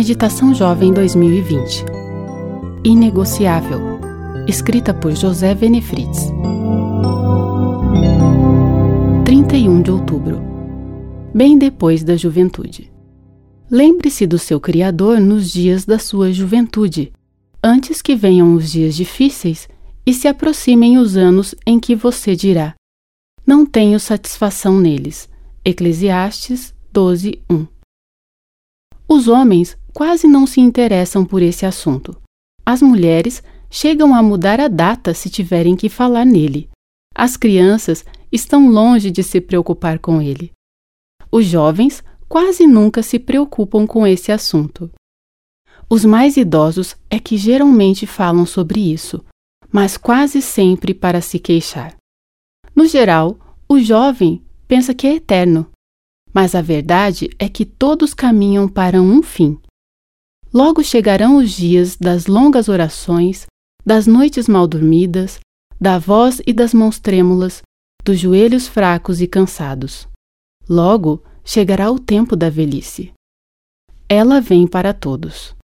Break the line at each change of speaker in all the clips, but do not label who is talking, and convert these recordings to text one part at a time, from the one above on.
Meditação Jovem 2020 Inegociável. Escrita por José Venefrides. 31 de outubro. Bem depois da juventude. Lembre-se do seu Criador nos dias da sua juventude, antes que venham os dias difíceis e se aproximem os anos em que você dirá: Não tenho satisfação neles. Eclesiastes 12, 1. Os homens quase não se interessam por esse assunto. As mulheres chegam a mudar a data se tiverem que falar nele. As crianças estão longe de se preocupar com ele. Os jovens quase nunca se preocupam com esse assunto. Os mais idosos é que geralmente falam sobre isso, mas quase sempre para se queixar. No geral, o jovem pensa que é eterno, mas a verdade é que todos caminham para um fim. Logo chegarão os dias das longas orações, das noites mal dormidas, da voz e das mãos trêmulas, dos joelhos fracos e cansados. Logo chegará o tempo da velhice. Ela vem para todos.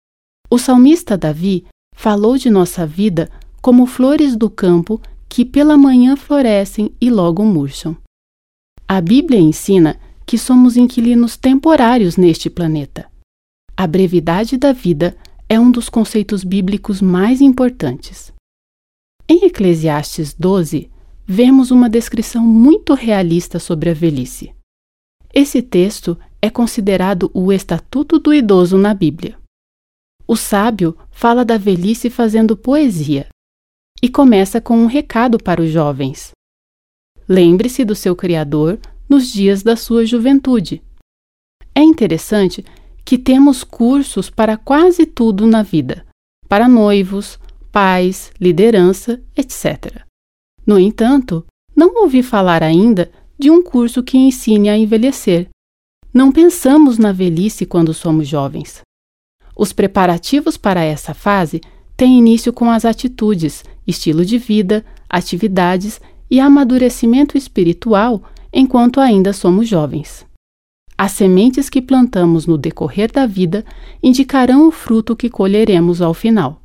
O salmista Davi falou de nossa vida como flores do campo que pela manhã florescem e logo murcham. A Bíblia ensina que somos inquilinos temporários neste planeta. A brevidade da vida é um dos conceitos bíblicos mais importantes. Em Eclesiastes 12, vemos uma descrição muito realista sobre a velhice. Esse texto é considerado o estatuto do idoso na Bíblia. O sábio fala da velhice fazendo poesia e começa com um recado para os jovens. Lembre-se do seu Criador nos dias da sua juventude. É interessante que temos cursos para quase tudo na vida, para noivos, pais, liderança, etc. No entanto, não ouvi falar ainda de um curso que ensine a envelhecer. Não pensamos na velhice quando somos jovens. Os preparativos para essa fase têm início com as atitudes, estilo de vida, atividades e amadurecimento espiritual enquanto ainda somos jovens. As sementes que plantamos no decorrer da vida indicarão o fruto que colheremos ao final.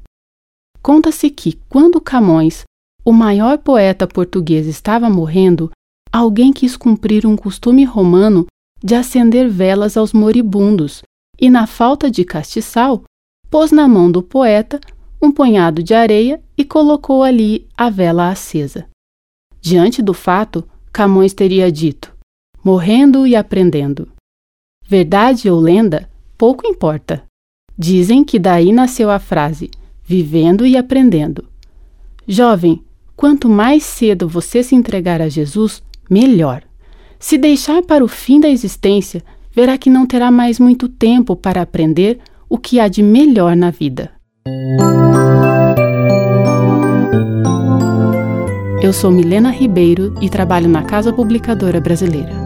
Conta-se que, quando Camões, o maior poeta português, estava morrendo, alguém quis cumprir um costume romano de acender velas aos moribundos e, na falta de castiçal, pôs na mão do poeta um punhado de areia e colocou ali a vela acesa. Diante do fato, Camões teria dito: morrendo e aprendendo. Verdade ou lenda, pouco importa. Dizem que daí nasceu a frase vivendo e aprendendo. Jovem, quanto mais cedo você se entregar a Jesus, melhor. Se deixar para o fim da existência, verá que não terá mais muito tempo para aprender o que há de melhor na vida. Eu sou Milena Ribeiro e trabalho na Casa Publicadora Brasileira.